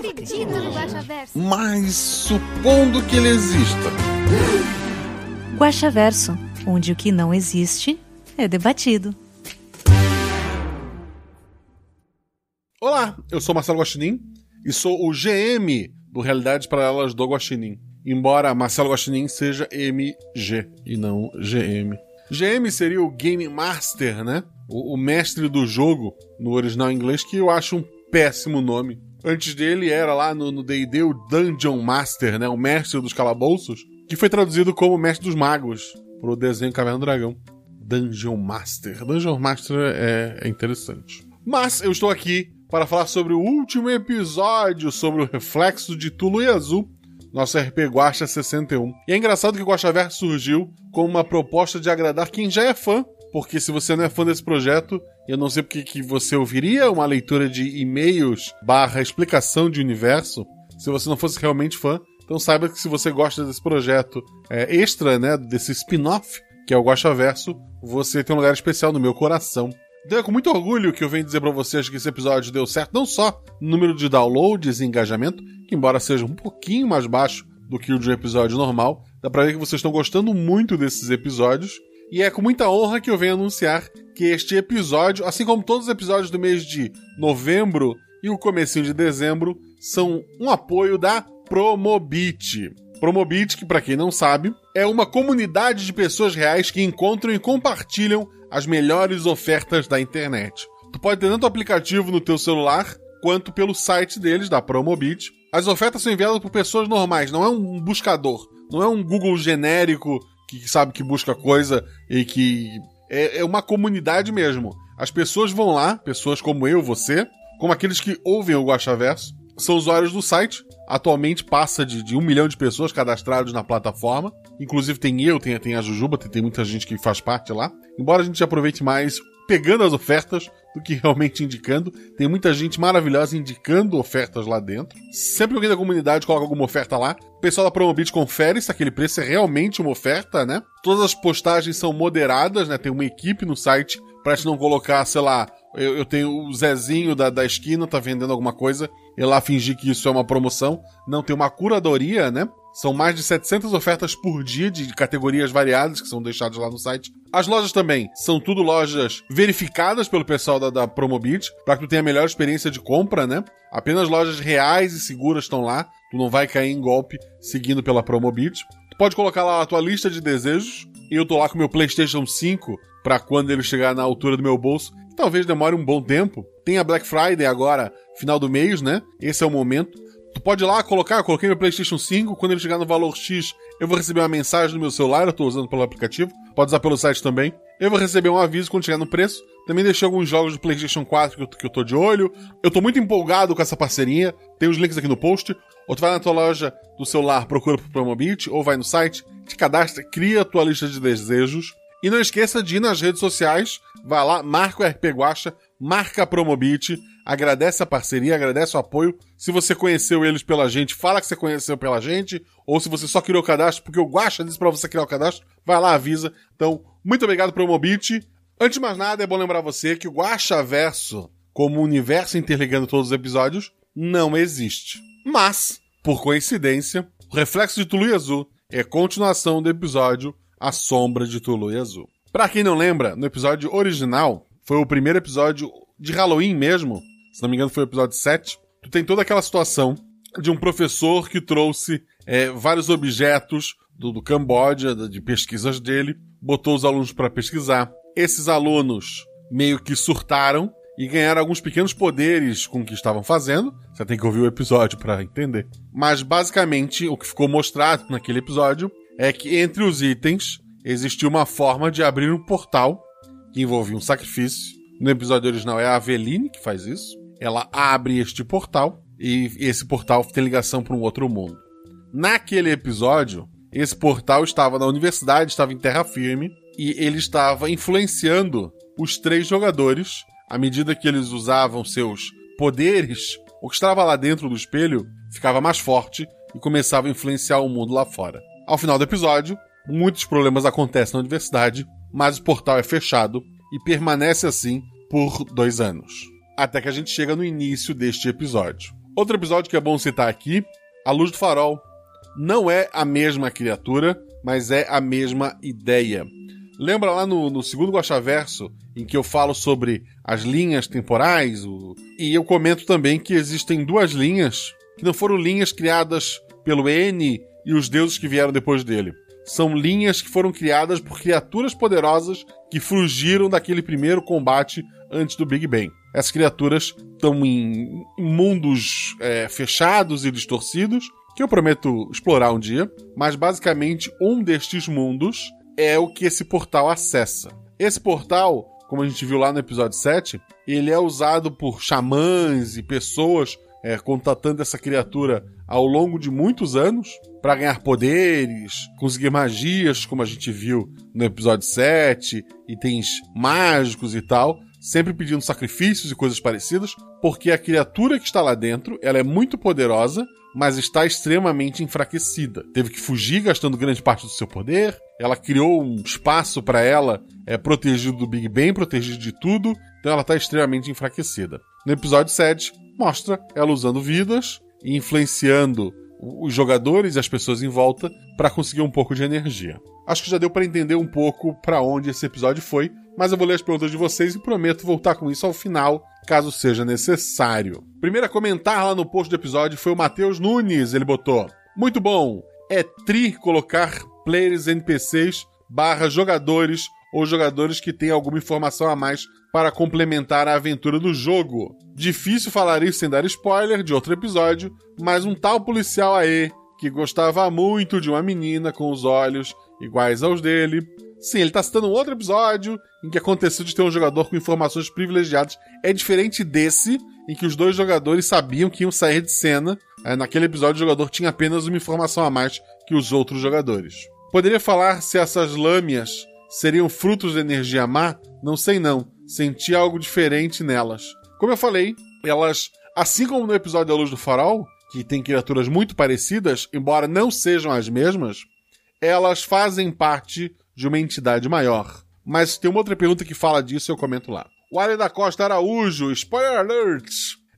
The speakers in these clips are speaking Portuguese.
acredito no Guaxaverso. Mas supondo que ele exista. Guaxaverso, onde o que não existe é debatido. Olá, eu sou Marcelo Guaxinim e sou o GM do Realidades Paralelas do Guaxinim. Embora Marcelo Guaxinim seja MG e não GM. GM seria o Game Master, né? O, o mestre do jogo, no original inglês, que eu acho um péssimo nome. Antes dele era lá no D&D o Dungeon Master, né? O mestre dos calabouços, que foi traduzido como mestre dos magos pro desenho Caverna do Dragão. Dungeon Master. Dungeon Master é, é interessante. Mas eu estou aqui para falar sobre o último episódio sobre o reflexo de Tulu e Azul, nosso RP Guacha 61. E é engraçado que o Guaxaverso surgiu como uma proposta de agradar quem já é fã, porque se você não é fã desse projeto, eu não sei porque que você ouviria uma leitura de e-mails barra explicação de universo, se você não fosse realmente fã. Então saiba que se você gosta desse projeto é, extra, né, desse spin-off, que é o Guaxaverso, você tem um lugar especial no meu coração. Então é com muito orgulho que eu venho dizer pra vocês que esse episódio deu certo, não só no número de downloads e engajamento, que embora seja um pouquinho mais baixo do que o de um episódio normal, dá pra ver que vocês estão gostando muito desses episódios. E é com muita honra que eu venho anunciar que este episódio, assim como todos os episódios do mês de novembro e o comecinho de dezembro, são um apoio da Promobit. Promobit, que para quem não sabe, é uma comunidade de pessoas reais que encontram e compartilham as melhores ofertas da internet. Tu pode ter tanto aplicativo no teu celular quanto pelo site deles da Promobit. As ofertas são enviadas por pessoas normais, não é um buscador, não é um Google genérico que sabe que busca coisa e que é, é uma comunidade mesmo. As pessoas vão lá, pessoas como eu, você, como aqueles que ouvem o Guaxaverso, são usuários do site. Atualmente passa de, de um milhão de pessoas cadastrados na plataforma. Inclusive tem eu, tem, tem a Jujuba, tem, tem muita gente que faz parte lá. Embora a gente aproveite mais pegando as ofertas do que realmente indicando. Tem muita gente maravilhosa indicando ofertas lá dentro. Sempre que alguém da comunidade coloca alguma oferta lá, o pessoal da Promobit confere se aquele preço é realmente uma oferta, né? Todas as postagens são moderadas, né? Tem uma equipe no site pra te não colocar, sei lá, eu, eu tenho o Zezinho da, da esquina, tá vendendo alguma coisa, e lá fingir que isso é uma promoção. Não, tem uma curadoria, né? São mais de 700 ofertas por dia de categorias variadas que são deixadas lá no site. As lojas também são tudo lojas verificadas pelo pessoal da, da Promobit, para que tu tenha a melhor experiência de compra, né? Apenas lojas reais e seguras estão lá. Tu não vai cair em golpe seguindo pela Promobit. Tu pode colocar lá a tua lista de desejos. Eu tô lá com meu PlayStation 5 para quando ele chegar na altura do meu bolso. Talvez demore um bom tempo. Tem a Black Friday agora, final do mês, né? Esse é o momento. Tu pode ir lá colocar, eu coloquei meu PlayStation 5, quando ele chegar no valor X, eu vou receber uma mensagem no meu celular, eu tô usando pelo aplicativo, pode usar pelo site também. Eu vou receber um aviso quando chegar no preço. Também deixei alguns jogos do PlayStation 4 que eu, que eu tô de olho. Eu tô muito empolgado com essa parceria. Tem os links aqui no post. Ou tu vai na tua loja do celular, procura por Promobit, ou vai no site, te cadastra, cria a tua lista de desejos. E não esqueça de ir nas redes sociais, vai lá, marca o RP Guacha, marca a Promobit, agradece a parceria, agradece o apoio. Se você conheceu eles pela gente, fala que você conheceu pela gente, ou se você só criou o cadastro porque o Guacha disse pra você criar o cadastro, vai lá, avisa. Então, muito obrigado Promobit. Antes de mais nada, é bom lembrar você que o Guacha Verso, como universo interligando todos os episódios, não existe. Mas, por coincidência, o Reflexo de Tulu e Azul é continuação do episódio A Sombra de Tulu e Azul. Pra quem não lembra, no episódio original, foi o primeiro episódio de Halloween mesmo, se não me engano foi o episódio 7, tu tem toda aquela situação de um professor que trouxe é, vários objetos do, do Camboja, de pesquisas dele, botou os alunos para pesquisar. Esses alunos meio que surtaram e ganharam alguns pequenos poderes com o que estavam fazendo. Você tem que ouvir o episódio para entender. Mas basicamente o que ficou mostrado naquele episódio é que entre os itens existia uma forma de abrir um portal que envolvia um sacrifício. No episódio original é a Aveline que faz isso. Ela abre este portal e esse portal tem ligação para um outro mundo. Naquele episódio, esse portal estava na universidade, estava em terra firme, e ele estava influenciando os três jogadores à medida que eles usavam seus poderes. O que estava lá dentro do espelho ficava mais forte e começava a influenciar o mundo lá fora. Ao final do episódio, muitos problemas acontecem na universidade, mas o portal é fechado e permanece assim por dois anos. Até que a gente chega no início deste episódio. Outro episódio que é bom citar aqui, A Luz do Farol. Não é a mesma criatura, mas é a mesma ideia. Lembra lá no, no segundo Guaxaverso, em que eu falo sobre as linhas temporais? O... E eu comento também que existem duas linhas que não foram linhas criadas pelo N e os deuses que vieram depois dele. São linhas que foram criadas por criaturas poderosas que fugiram daquele primeiro combate antes do Big Bang. Essas criaturas estão em mundos é, fechados e distorcidos, que eu prometo explorar um dia, mas basicamente um destes mundos é o que esse portal acessa. Esse portal, como a gente viu lá no episódio 7, ele é usado por xamãs e pessoas é, contatando essa criatura ao longo de muitos anos para ganhar poderes, conseguir magias, como a gente viu no episódio 7, itens mágicos e tal sempre pedindo sacrifícios e coisas parecidas, porque a criatura que está lá dentro, ela é muito poderosa, mas está extremamente enfraquecida. Teve que fugir gastando grande parte do seu poder. Ela criou um espaço para ela, é protegido do Big Bang, protegido de tudo, então ela está extremamente enfraquecida. No episódio 7, mostra ela usando vidas e influenciando os jogadores e as pessoas em volta para conseguir um pouco de energia. Acho que já deu para entender um pouco para onde esse episódio foi, mas eu vou ler as perguntas de vocês e prometo voltar com isso ao final, caso seja necessário. Primeiro a comentar lá no post do episódio foi o Matheus Nunes, ele botou: Muito bom, é tri colocar players NPCs barra jogadores ou jogadores que têm alguma informação a mais para complementar a aventura do jogo. Difícil falar isso sem dar spoiler de outro episódio, mas um tal policial aí que gostava muito de uma menina com os olhos iguais aos dele Sim, ele tá citando um outro episódio em que aconteceu de ter um jogador com informações privilegiadas. É diferente desse, em que os dois jogadores sabiam que iam sair de cena. É, naquele episódio, o jogador tinha apenas uma informação a mais que os outros jogadores. Poderia falar se essas lâminas seriam frutos de energia má? Não sei não. Senti algo diferente nelas. Como eu falei, elas, assim como no episódio da Luz do Farol, que tem criaturas muito parecidas, embora não sejam as mesmas, elas fazem parte de uma entidade maior. Mas tem uma outra pergunta que fala disso eu comento lá. O Ale da Costa Araújo, spoiler alert!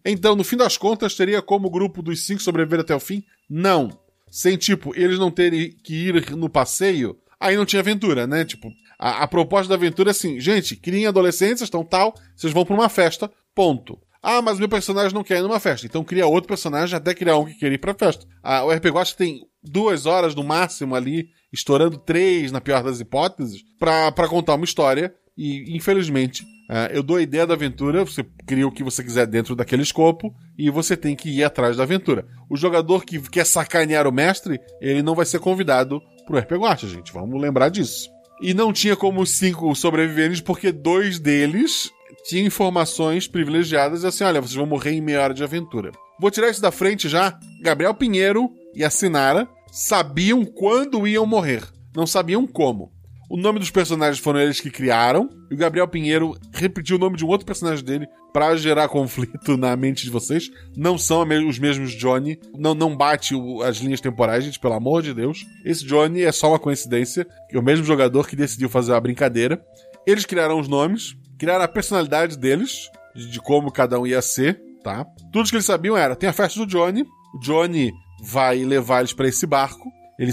Então, no fim das contas, teria como o grupo dos cinco sobreviver até o fim? Não. Sem, tipo, eles não terem que ir no passeio, aí não tinha aventura, né? Tipo, a, a proposta da aventura é assim, gente, criem adolescentes, estão tal, vocês vão pra uma festa, ponto. Ah, mas meu personagem não quer ir numa festa. Então cria outro personagem até criar um que quer ir pra festa. Ah, o RPG Watch tem duas horas no máximo ali estourando três, na pior das hipóteses, para contar uma história. E, infelizmente, uh, eu dou a ideia da aventura, você cria o que você quiser dentro daquele escopo, e você tem que ir atrás da aventura. O jogador que quer sacanear o mestre, ele não vai ser convidado pro RPG Watch, gente. Vamos lembrar disso. E não tinha como cinco sobreviventes, porque dois deles tinham informações privilegiadas e assim, olha, vocês vão morrer em meia hora de aventura. Vou tirar isso da frente já. Gabriel Pinheiro e a Sinara sabiam quando iam morrer, não sabiam como. O nome dos personagens foram eles que criaram, e o Gabriel Pinheiro repetiu o nome de um outro personagem dele para gerar conflito na mente de vocês. Não são os mesmos Johnny, não, não bate as linhas temporais, gente, pelo amor de Deus. Esse Johnny é só uma coincidência, é o mesmo jogador que decidiu fazer a brincadeira. Eles criaram os nomes, criaram a personalidade deles, de, como cada um ia ser, tá? Tudo que eles sabiam era: tem a festa do Johnny, o Johnny vai levar eles para esse barco. Ele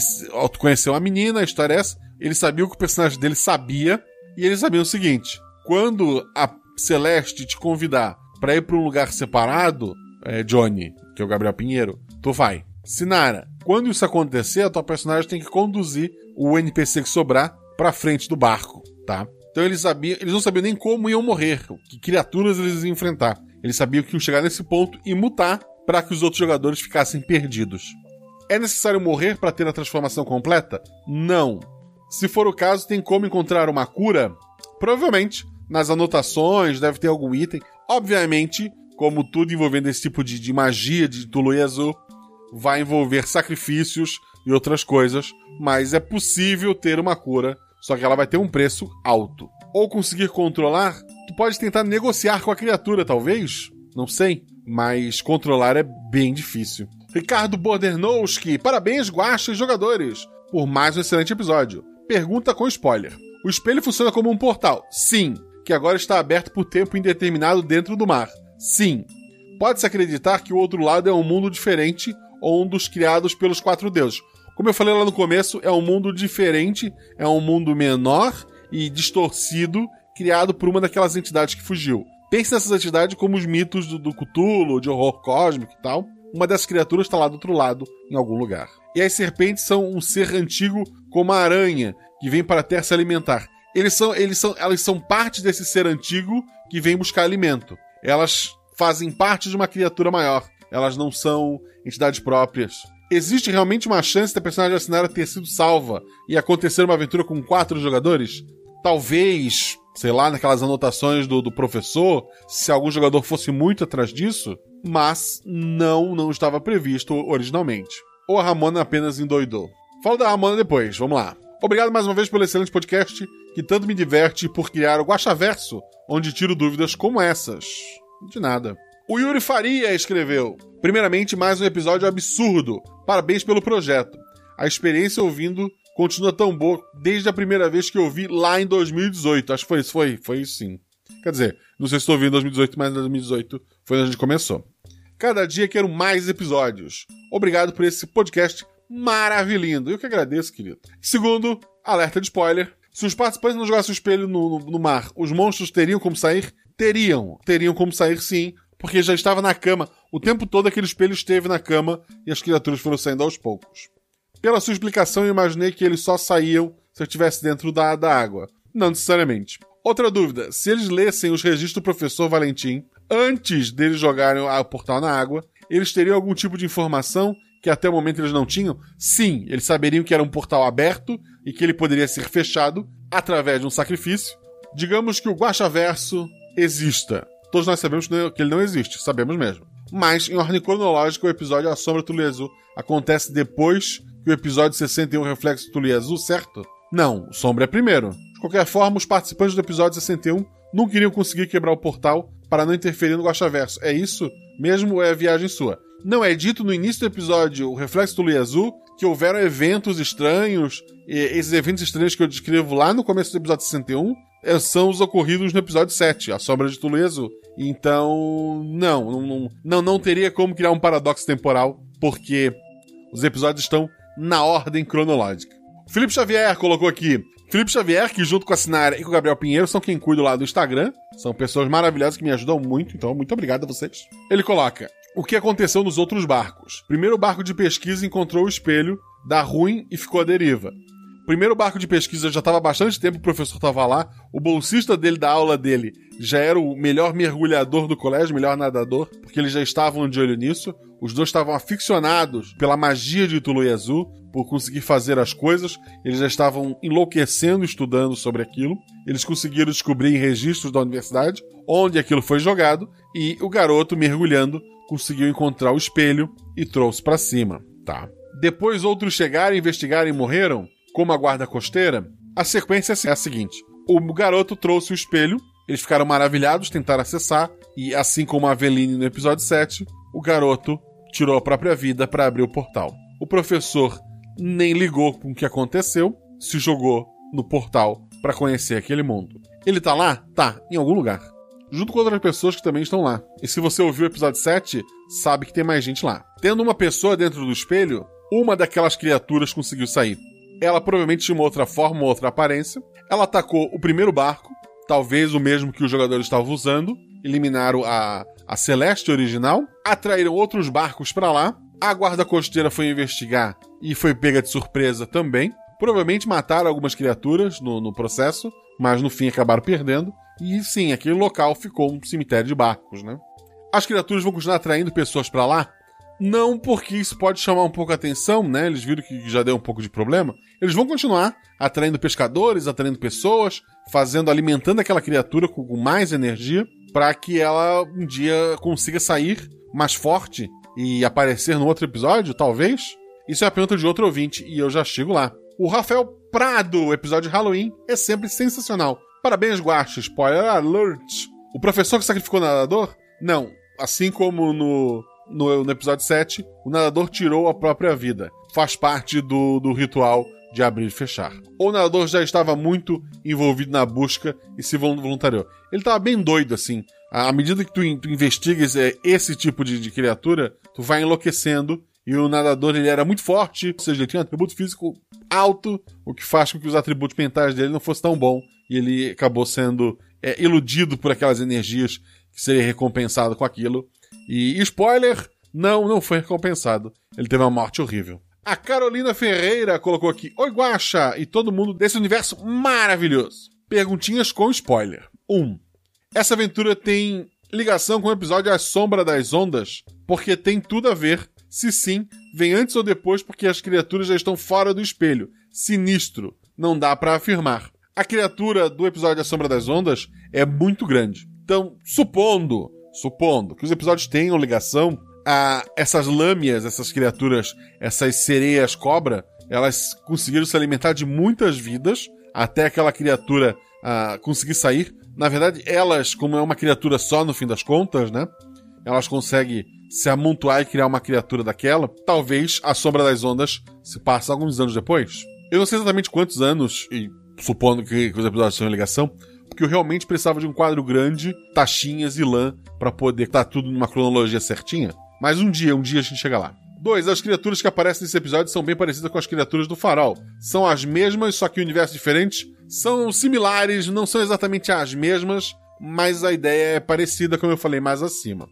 conheceu a menina, a história é essa. Ele sabia o que o personagem dele sabia. E eles sabiam o seguinte: quando a Celeste te convidar para ir para um lugar separado, é, Johnny, que é o Gabriel Pinheiro, tu vai. Sinara, quando isso acontecer, a tua personagem tem que conduzir o NPC que sobrar para frente do barco, tá? Então eles sabiam, eles não sabiam nem como iam morrer, que criaturas eles iam enfrentar. Eles sabiam que iam chegar nesse ponto e mutar para que os outros jogadores ficassem perdidos. É necessário morrer para ter a transformação completa? Não. Se for o caso, tem como encontrar uma cura? Provavelmente. Nas anotações deve ter algum item. Obviamente, como tudo envolvendo esse tipo de, de magia de Tulu e Azul, vai envolver sacrifícios e outras coisas, mas é possível ter uma cura, só que ela vai ter um preço alto. Ou conseguir controlar, tu pode tentar negociar com a criatura, talvez? Não sei, mas controlar é bem difícil. Ricardo Bordernowski, parabéns, guacha e jogadores, por mais um excelente episódio. Pergunta com spoiler. O espelho funciona como um portal? Sim. Que agora está aberto por tempo indeterminado dentro do mar? Sim. Pode-se acreditar que o outro lado é um mundo diferente ou um dos criados pelos quatro deuses. Como eu falei lá no começo, é um mundo diferente, é um mundo menor e distorcido, criado por uma daquelas entidades que fugiu. Pense nessas entidades como os mitos do, do Cthulhu, de horror cósmico e tal. Uma dessas criaturas está lá do outro lado, em algum lugar. E as serpentes são um ser antigo como a aranha, que vem para a Terra se alimentar. Eles são, eles são, elas são parte desse ser antigo que vem buscar alimento. Elas fazem parte de uma criatura maior. Elas não são entidades próprias. Existe realmente uma chance da personagem assinada ter sido salva e acontecer uma aventura com quatro jogadores? Talvez, sei lá, naquelas anotações do, do professor, se algum jogador fosse muito atrás disso, mas não, não estava previsto originalmente. Ou a Ramona apenas endoidou. Falo da Ramona depois, vamos lá. Obrigado mais uma vez pelo excelente podcast que tanto me diverte por criar o Guaxaverso, onde tiro dúvidas como essas. De nada. O Yuri Faria escreveu: Primeiramente, mais um episódio absurdo. Parabéns pelo projeto. A experiência ouvindo continua tão boa desde a primeira vez que eu vi lá em 2018. Acho que foi isso, foi, foi sim. Quer dizer, não sei se estou ouvindo em 2018, mas em 2018 foi onde a gente começou. Cada dia quero mais episódios. Obrigado por esse podcast maravilhoso. Eu que agradeço, querido. Segundo, alerta de spoiler. Se os participantes não jogassem o espelho no, no, no mar, os monstros teriam como sair? Teriam. Teriam como sair sim, porque já estava na cama. O tempo todo aquele espelho esteve na cama e as criaturas foram saindo aos poucos. Pela sua explicação, eu imaginei que eles só saíam se eu estivesse dentro da, da água. Não necessariamente. Outra dúvida: se eles lessem os registros do professor Valentim antes deles jogarem o portal na água, eles teriam algum tipo de informação que até o momento eles não tinham? Sim, eles saberiam que era um portal aberto e que ele poderia ser fechado através de um sacrifício. Digamos que o Guaxaverso exista. Todos nós sabemos que ele não existe, sabemos mesmo. Mas, em ordem cronológica, o episódio A Sombra Tule Azul acontece depois que o episódio 61 Reflexo Tule Azul, certo? Não, o Sombra é primeiro. De qualquer forma, os participantes do episódio 61 não queriam conseguir quebrar o portal para não interferir no Guaxaverso. É isso? Mesmo ou é a viagem sua? Não, é dito no início do episódio, o Reflexo do Azul, que houveram eventos estranhos, esses eventos estranhos que eu descrevo lá no começo do episódio 61 eh, são os ocorridos no episódio 7, A Sombra de Azul. Então, não, não, não, não teria como criar um paradoxo temporal, porque os episódios estão na ordem cronológica. O Felipe Xavier colocou aqui. Felipe Xavier, que junto com a Sinara e com o Gabriel Pinheiro são quem cuida lá do Instagram. São pessoas maravilhosas que me ajudam muito, então muito obrigado a vocês. Ele coloca: o que aconteceu nos outros barcos. Primeiro barco de pesquisa encontrou o espelho, dá ruim e ficou à deriva. Primeiro barco de pesquisa já estava bastante tempo, o professor estava lá, o bolsista dele da aula dele já era o melhor mergulhador do colégio, melhor nadador, porque eles já estavam de olho nisso. Os dois estavam aficionados pela magia de Tulu Azul, por conseguir fazer as coisas. Eles já estavam enlouquecendo estudando sobre aquilo. Eles conseguiram descobrir em registros da universidade onde aquilo foi jogado e o garoto mergulhando conseguiu encontrar o espelho e trouxe para cima, tá? Depois outros chegaram, investigaram e morreram, como a guarda costeira. A sequência é a seguinte: o garoto trouxe o espelho, eles ficaram maravilhados, tentaram acessar e assim como a Aveline no episódio 7, o garoto tirou a própria vida para abrir o portal. O professor nem ligou com o que aconteceu, se jogou no portal para conhecer aquele mundo. Ele tá lá? Tá, em algum lugar junto com outras pessoas que também estão lá. E se você ouviu o episódio 7, sabe que tem mais gente lá. Tendo uma pessoa dentro do espelho, uma daquelas criaturas conseguiu sair. Ela provavelmente tinha uma outra forma, uma outra aparência. Ela atacou o primeiro barco, talvez o mesmo que os jogadores estavam usando. Eliminaram a, a Celeste original. Atraíram outros barcos para lá. A guarda costeira foi investigar e foi pega de surpresa também. Provavelmente mataram algumas criaturas no, no processo, mas no fim acabaram perdendo. E sim, aquele local ficou um cemitério de barcos, né? As criaturas vão continuar atraindo pessoas para lá? Não porque isso pode chamar um pouco a atenção, né? Eles viram que já deu um pouco de problema. Eles vão continuar atraindo pescadores, atraindo pessoas, fazendo, alimentando aquela criatura com mais energia. para que ela um dia consiga sair mais forte e aparecer no outro episódio, talvez? Isso é a pergunta de outro ouvinte e eu já chego lá. O Rafael Prado, episódio de Halloween, é sempre sensacional. Parabéns, Guache. Spoiler alert. O professor que sacrificou o nadador? Não. Assim como no, no, no, episódio 7, o nadador tirou a própria vida. Faz parte do, do ritual de abrir e fechar. Ou o nadador já estava muito envolvido na busca e se voluntariou. Ele estava bem doido, assim. À medida que tu, tu investigas é, esse tipo de, de, criatura, tu vai enlouquecendo. E o nadador ele era muito forte, ou seja, ele tinha um atributo físico alto, o que faz com que os atributos mentais dele não fossem tão bom. E ele acabou sendo é, iludido por aquelas energias que seria recompensado com aquilo. E spoiler, não, não foi recompensado. Ele teve uma morte horrível. A Carolina Ferreira colocou aqui: Oi, Guaxa! E todo mundo desse universo maravilhoso. Perguntinhas com spoiler. 1. Um, essa aventura tem ligação com o episódio A Sombra das Ondas, porque tem tudo a ver. Se sim, vem antes ou depois porque as criaturas já estão fora do espelho. Sinistro. Não dá para afirmar. A criatura do episódio A Sombra das Ondas é muito grande. Então, supondo, supondo que os episódios tenham ligação, a essas lâmias, essas criaturas, essas sereias cobra, elas conseguiram se alimentar de muitas vidas até aquela criatura uh, conseguir sair. Na verdade, elas, como é uma criatura só no fim das contas, né? Elas conseguem se amontoar e criar uma criatura daquela. Talvez a Sombra das Ondas se passe alguns anos depois. Eu não sei exatamente quantos anos, e supondo que, os episódios em ligação, porque eu realmente precisava de um quadro grande, taxinhas e lã, para poder estar tá tudo numa cronologia certinha. Mas um dia, um dia a gente chega lá. 2. As criaturas que aparecem nesse episódio são bem parecidas com as criaturas do farol. São as mesmas, só que universos diferentes. São similares, não são exatamente as mesmas, mas a ideia é parecida, como eu falei mais acima.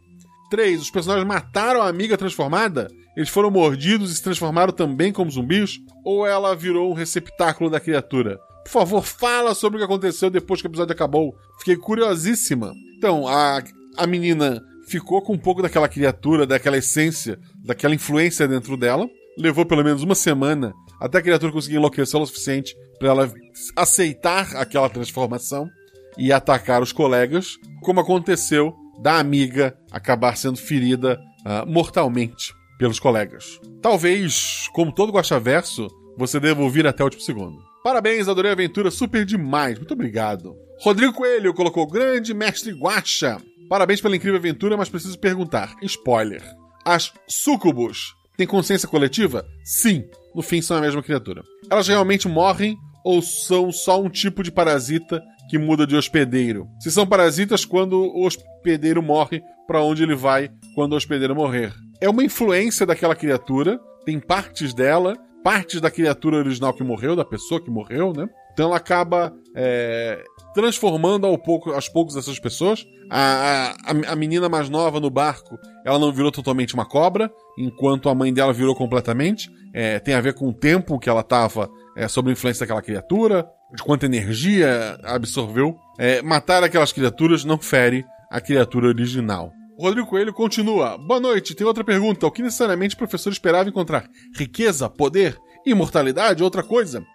3. Os personagens mataram a amiga transformada? Eles foram mordidos e se transformaram também como zumbis? Ou ela virou um receptáculo da criatura? Por favor, fala sobre o que aconteceu depois que o episódio acabou. Fiquei curiosíssima. Então, a, a menina ficou com um pouco daquela criatura, daquela essência, daquela influência dentro dela. Levou pelo menos uma semana até a criatura conseguir enlouquecer o suficiente para ela aceitar aquela transformação e atacar os colegas, como aconteceu da amiga acabar sendo ferida uh, mortalmente pelos colegas. Talvez, como todo Guaxaverso, você deva ouvir até o último segundo. Parabéns, adorei a aventura, super demais. Muito obrigado. Rodrigo Coelho colocou grande mestre Guaxa. Parabéns pela incrível aventura, mas preciso perguntar. Spoiler. As sucubus têm consciência coletiva? Sim. No fim, são a mesma criatura. Elas realmente morrem ou são só um tipo de parasita que muda de hospedeiro? Se são parasitas, quando o hospedeiro morre, para onde ele vai quando o hospedeiro morrer? É uma influência daquela criatura, tem partes dela, partes da criatura original que morreu, da pessoa que morreu, né? Então ela acaba é, transformando ao pouco, aos poucos essas pessoas. A, a, a, menina mais nova no barco, ela não virou totalmente uma cobra, enquanto a mãe dela virou completamente. É, tem a ver com o tempo que ela estava é, sob a influência daquela criatura, de quanta energia absorveu. É, matar aquelas criaturas não fere a criatura original. Rodrigo Coelho continua. Boa noite, tem outra pergunta. O que necessariamente o professor esperava encontrar? Riqueza, poder, imortalidade, outra coisa?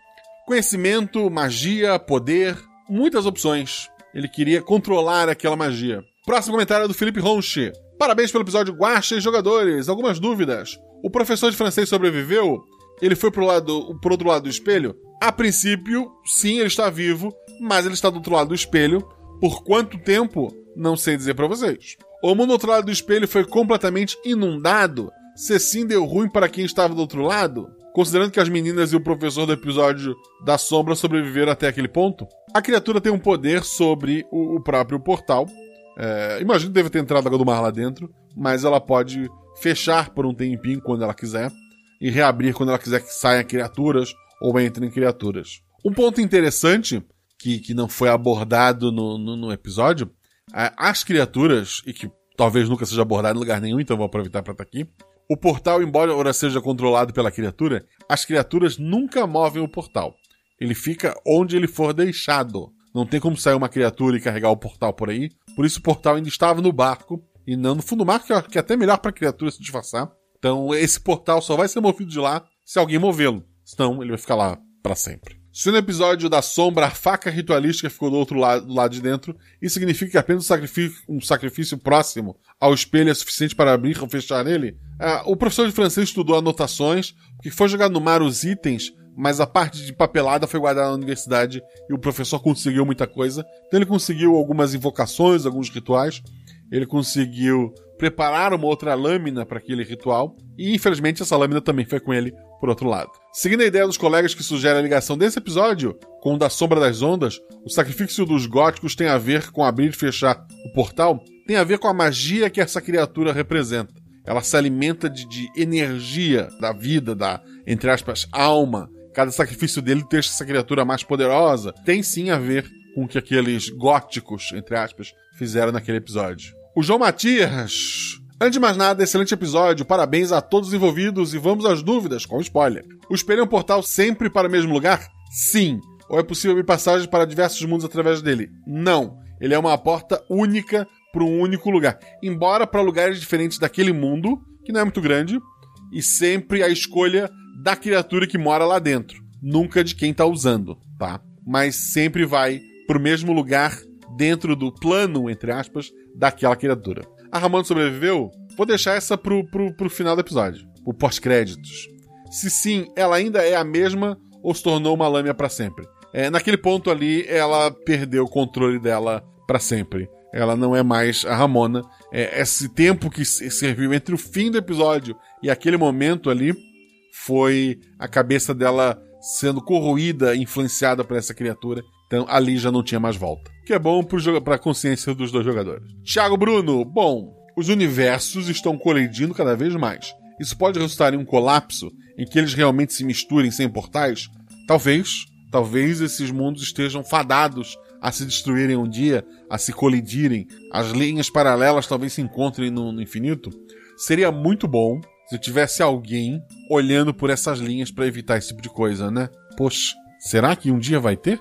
Conhecimento, magia, poder, muitas opções. Ele queria controlar aquela magia. Próximo comentário é do Felipe Ronche. Parabéns pelo episódio Guacha e jogadores. Algumas dúvidas. O professor de francês sobreviveu? Ele foi pro, lado, pro outro lado do espelho? A princípio, sim, ele está vivo, mas ele está do outro lado do espelho. Por quanto tempo? Não sei dizer para vocês. O mundo do outro lado do espelho foi completamente inundado. Se sim deu ruim para quem estava do outro lado? Considerando que as meninas e o professor do episódio da sombra sobreviveram até aquele ponto, a criatura tem um poder sobre o, o próprio portal. É, imagino que deve ter entrado água do mar lá dentro, mas ela pode fechar por um tempinho quando ela quiser e reabrir quando ela quiser que saiam criaturas ou entrem criaturas. Um ponto interessante que, que não foi abordado no, no, no episódio, as criaturas, e que talvez nunca seja abordado em lugar nenhum, então vou aproveitar para estar aqui, o portal, embora seja controlado pela criatura, as criaturas nunca movem o portal. Ele fica onde ele for deixado. Não tem como sair uma criatura e carregar o portal por aí. Por isso o portal ainda estava no barco e não no fundo do mar, que é até melhor para a criatura se disfarçar. Então esse portal só vai ser movido de lá se alguém movê-lo. Senão ele vai ficar lá para sempre. Se no episódio da sombra a faca ritualística ficou do outro lado, do lado de dentro, isso significa que apenas um sacrifício, um sacrifício próximo ao espelho é suficiente para abrir ou fechar ele? Ah, o professor de francês estudou anotações, porque foi jogado no mar os itens, mas a parte de papelada foi guardada na universidade e o professor conseguiu muita coisa. Então ele conseguiu algumas invocações, alguns rituais, ele conseguiu preparar uma outra lâmina para aquele ritual, e infelizmente essa lâmina também foi com ele por outro lado. Seguindo a ideia dos colegas que sugere a ligação desse episódio com o da Sombra das Ondas, o sacrifício dos góticos tem a ver com abrir e fechar o portal, tem a ver com a magia que essa criatura representa. Ela se alimenta de, de energia da vida, da, entre aspas, alma. Cada sacrifício dele deixa essa criatura mais poderosa. Tem sim a ver com o que aqueles góticos, entre aspas, fizeram naquele episódio o João Matias. Antes de mais nada, excelente episódio, parabéns a todos os envolvidos e vamos às dúvidas, com spoiler. O espelho é um portal sempre para o mesmo lugar? Sim. Ou é possível abrir passagens para diversos mundos através dele? Não. Ele é uma porta única para um único lugar. Embora para lugares diferentes daquele mundo, que não é muito grande, e sempre a escolha da criatura que mora lá dentro. Nunca de quem está usando, tá? Mas sempre vai para o mesmo lugar dentro do plano, entre aspas, daquela criatura. A Ramona sobreviveu? Vou deixar essa pro, pro, pro final do episódio, o pós-créditos. Se sim, ela ainda é a mesma ou se tornou uma lâmina para sempre? É, naquele ponto ali, ela perdeu o controle dela para sempre. Ela não é mais a Ramona. É, esse tempo que serviu entre o fim do episódio e aquele momento ali foi a cabeça dela sendo corroída, influenciada por essa criatura. Então ali já não tinha mais volta que é bom para a consciência dos dois jogadores. Thiago Bruno, bom, os universos estão colidindo cada vez mais. Isso pode resultar em um colapso em que eles realmente se misturem sem portais? Talvez. Talvez esses mundos estejam fadados a se destruírem um dia, a se colidirem. As linhas paralelas talvez se encontrem no, no infinito. Seria muito bom se tivesse alguém olhando por essas linhas para evitar esse tipo de coisa, né? Poxa, será que um dia vai ter?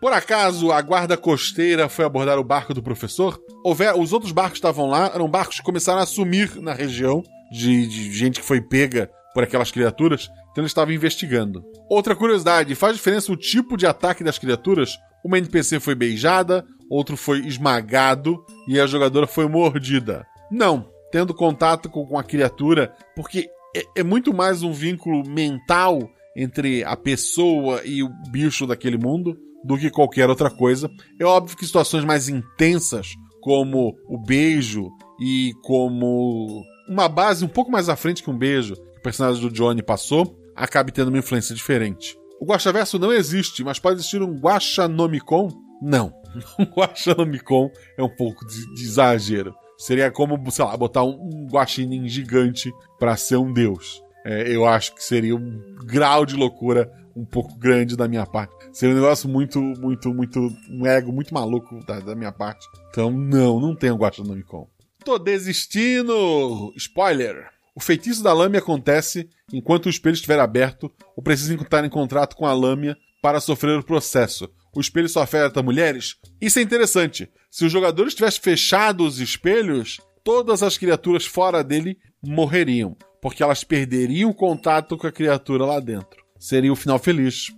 Por acaso a guarda costeira foi abordar o barco do professor? Houver, os outros barcos que estavam lá eram barcos que começaram a sumir na região de, de gente que foi pega por aquelas criaturas, então eles estavam investigando. Outra curiosidade: faz diferença o tipo de ataque das criaturas? Uma NPC foi beijada, outro foi esmagado e a jogadora foi mordida. Não, tendo contato com, com a criatura, porque é, é muito mais um vínculo mental entre a pessoa e o bicho daquele mundo do que qualquer outra coisa. É óbvio que situações mais intensas, como o beijo e como uma base um pouco mais à frente que um beijo, que o personagem do Johnny passou, acabe tendo uma influência diferente. O Guaxaverso não existe, mas pode existir um Guaxanomicon? Não. Um Guaxanomicon é um pouco de, de exagero. Seria como, sei lá, botar um, um guaxinim gigante para ser um deus. É, eu acho que seria um grau de loucura um pouco grande da minha parte. Seria um negócio muito, muito, muito. Um ego muito maluco da, da minha parte. Então, não, não tenho Guaxanomicon. Tô desistindo! Spoiler! O feitiço da lâmina acontece enquanto o espelho estiver aberto ou precisa estar em contrato com a lâmina para sofrer o processo. O espelho só afeta mulheres? Isso é interessante. Se os jogadores tivessem fechado os espelhos, todas as criaturas fora dele morreriam, porque elas perderiam contato com a criatura lá dentro. Seria o final feliz.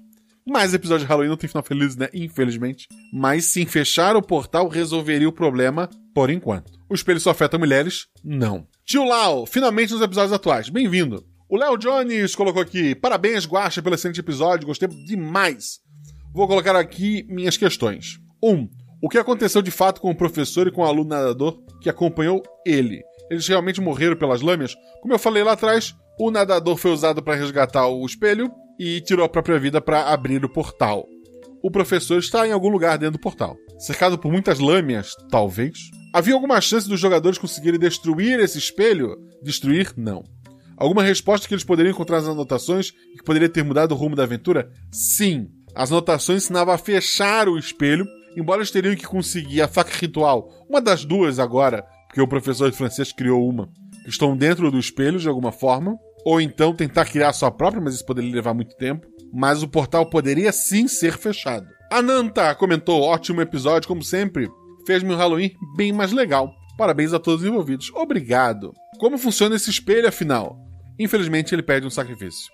Mas episódio de Halloween não tem final feliz, né? Infelizmente. Mas sim, fechar o portal resolveria o problema por enquanto. O espelho só afeta mulheres? Não. Tio Lau, finalmente nos episódios atuais. Bem-vindo. O Léo Jones colocou aqui: parabéns, Guacha, pelo excelente episódio, gostei demais. Vou colocar aqui minhas questões. 1. Um, o que aconteceu de fato com o professor e com o aluno nadador que acompanhou ele? Eles realmente morreram pelas lâminas? Como eu falei lá atrás, o nadador foi usado para resgatar o espelho e tirou a própria vida para abrir o portal. O professor está em algum lugar dentro do portal. Cercado por muitas lâminas, talvez. Havia alguma chance dos jogadores conseguirem destruir esse espelho? Destruir? Não. Alguma resposta que eles poderiam encontrar nas anotações e que poderia ter mudado o rumo da aventura? Sim. As anotações ensinavam a fechar o espelho, embora eles teriam que conseguir a faca ritual, uma das duas agora, porque o professor de francês criou uma, que estão dentro do espelho de alguma forma, ou então tentar criar sua própria, mas isso poderia levar muito tempo. Mas o portal poderia sim ser fechado. Ananta comentou: ótimo episódio, como sempre. Fez-me um Halloween bem mais legal. Parabéns a todos os envolvidos. Obrigado. Como funciona esse espelho, afinal? Infelizmente, ele pede um sacrifício.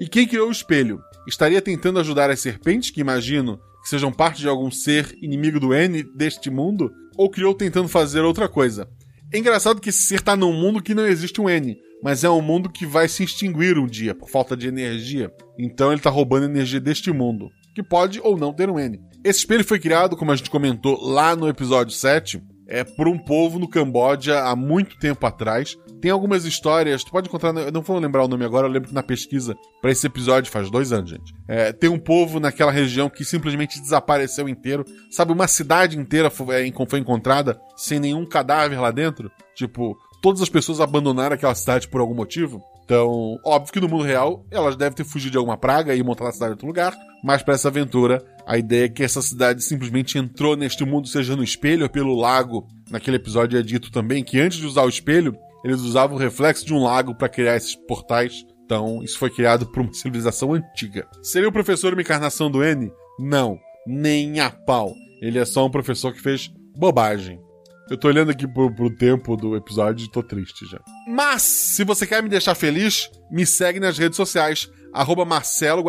E quem criou o espelho? estaria tentando ajudar as serpentes, que imagino que sejam parte de algum ser inimigo do N deste mundo, ou criou tentando fazer outra coisa. É engraçado que esse ser está num mundo que não existe um N, mas é um mundo que vai se extinguir um dia por falta de energia. Então ele está roubando energia deste mundo, que pode ou não ter um N. Esse espelho foi criado, como a gente comentou lá no episódio 7, é por um povo no Camboja há muito tempo atrás. Tem algumas histórias, tu pode encontrar, eu não vou lembrar o nome agora, eu lembro que na pesquisa para esse episódio faz dois anos, gente. É, tem um povo naquela região que simplesmente desapareceu inteiro. Sabe, uma cidade inteira foi, foi encontrada sem nenhum cadáver lá dentro. Tipo, todas as pessoas abandonaram aquela cidade por algum motivo. Então, óbvio que no mundo real elas devem ter fugido de alguma praga e montado a cidade em outro lugar, mas para essa aventura a ideia é que essa cidade simplesmente entrou neste mundo, seja no espelho ou pelo lago. Naquele episódio é dito também que antes de usar o espelho, eles usavam o reflexo de um lago para criar esses portais. Então, isso foi criado por uma civilização antiga. Seria o professor uma encarnação do N? Não, nem a pau. Ele é só um professor que fez bobagem. Eu tô olhando aqui pro, pro tempo do episódio e tô triste já. Mas, se você quer me deixar feliz, me segue nas redes sociais, arroba Marcelo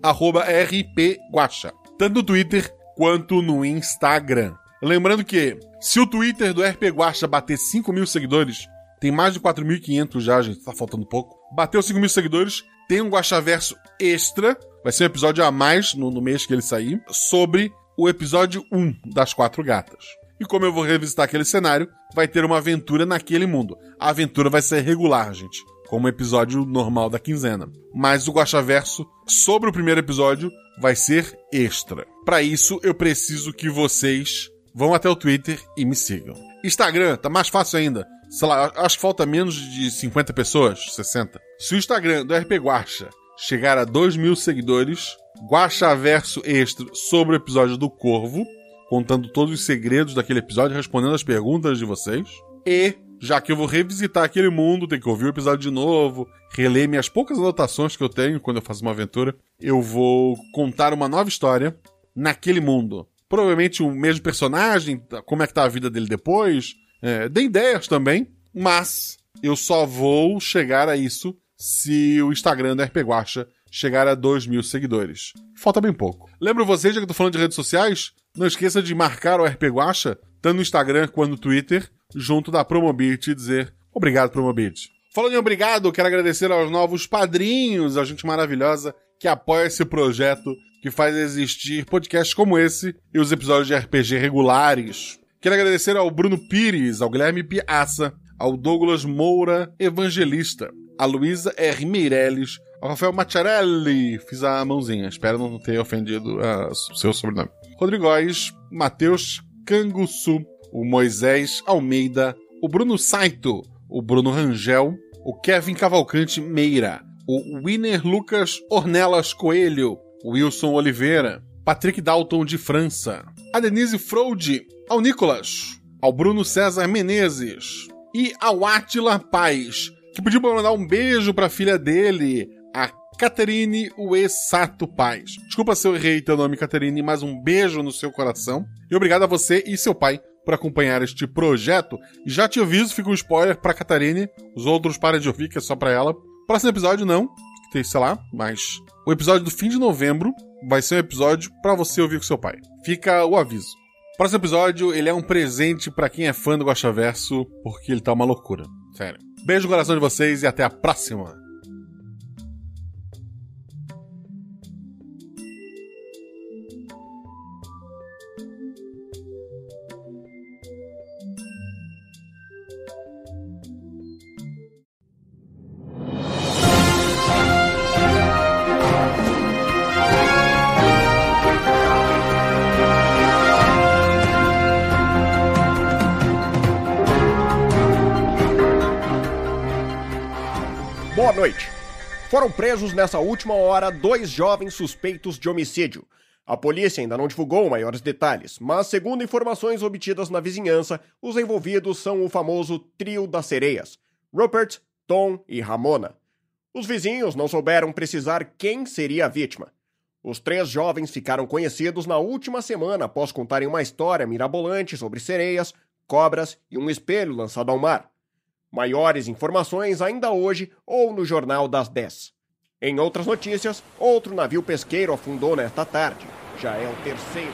arroba rpguaxa. Tanto no Twitter quanto no Instagram. Lembrando que, se o Twitter do RP Guaxa bater 5 mil seguidores, tem mais de 4.500 já, gente, tá faltando pouco. Bateu 5 mil seguidores, tem um Guaxaverso extra, vai ser um episódio a mais no, no mês que ele sair, sobre o episódio 1 das Quatro Gatas. E como eu vou revisitar aquele cenário, vai ter uma aventura naquele mundo. A aventura vai ser regular, gente. Como o episódio normal da quinzena. Mas o Guaxaverso, sobre o primeiro episódio, vai ser extra. Para isso, eu preciso que vocês vão até o Twitter e me sigam. Instagram, tá mais fácil ainda. Sei lá, acho que falta menos de 50 pessoas, 60. Se o Instagram do RP Guaxa chegar a 2 mil seguidores, Guaxaverso extra sobre o episódio do Corvo, contando todos os segredos daquele episódio, respondendo as perguntas de vocês. E, já que eu vou revisitar aquele mundo, tem que ouvir o episódio de novo, reler minhas poucas anotações que eu tenho quando eu faço uma aventura, eu vou contar uma nova história naquele mundo. Provavelmente o mesmo personagem, como é que tá a vida dele depois, é, dê ideias também, mas eu só vou chegar a isso se o Instagram da RP Guacha chegar a 2 mil seguidores. Falta bem pouco. Lembro vocês, já que eu tô falando de redes sociais, não esqueça de marcar o RP Guacha, tanto no Instagram quanto no Twitter, junto da Promobit e dizer obrigado, Promobit. Falando em obrigado, quero agradecer aos novos padrinhos, a gente maravilhosa que apoia esse projeto que faz existir podcasts como esse e os episódios de RPG regulares. Quero agradecer ao Bruno Pires, ao Guilherme Piaça, ao Douglas Moura Evangelista, a Luísa R. Meirelles, Rafael Macharelli, fiz a mãozinha, espero não ter ofendido o uh, seu sobrenome. Rodrigues, Matheus Canguçu, o Moisés Almeida, o Bruno Saito, o Bruno Rangel, o Kevin Cavalcante Meira, o Winner Lucas Ornelas Coelho, o Wilson Oliveira, Patrick Dalton de França, a Denise Frode, ao Nicolas, ao Bruno César Menezes e ao Atila Paz, que pediu para mandar um beijo para a filha dele, a Caterine Uesato Paz. Desculpa se eu errei teu nome, Caterine, mas um beijo no seu coração. E obrigado a você e seu pai por acompanhar este projeto. E já te aviso, fica um spoiler pra Catarine. Os outros parem de ouvir, que é só pra ela. Próximo episódio, não. Tem, sei lá, mas. O episódio do fim de novembro vai ser um episódio para você ouvir com seu pai. Fica o aviso. Próximo episódio, ele é um presente para quem é fã do Verso, porque ele tá uma loucura. Sério. Beijo no coração de vocês e até a próxima! Noite. Foram presos nessa última hora dois jovens suspeitos de homicídio. A polícia ainda não divulgou maiores detalhes, mas, segundo informações obtidas na vizinhança, os envolvidos são o famoso Trio das Sereias: Rupert, Tom e Ramona. Os vizinhos não souberam precisar quem seria a vítima. Os três jovens ficaram conhecidos na última semana após contarem uma história mirabolante sobre sereias, cobras e um espelho lançado ao mar. Maiores informações ainda hoje ou no Jornal das 10. Em outras notícias, outro navio pesqueiro afundou nesta tarde. Já é o terceiro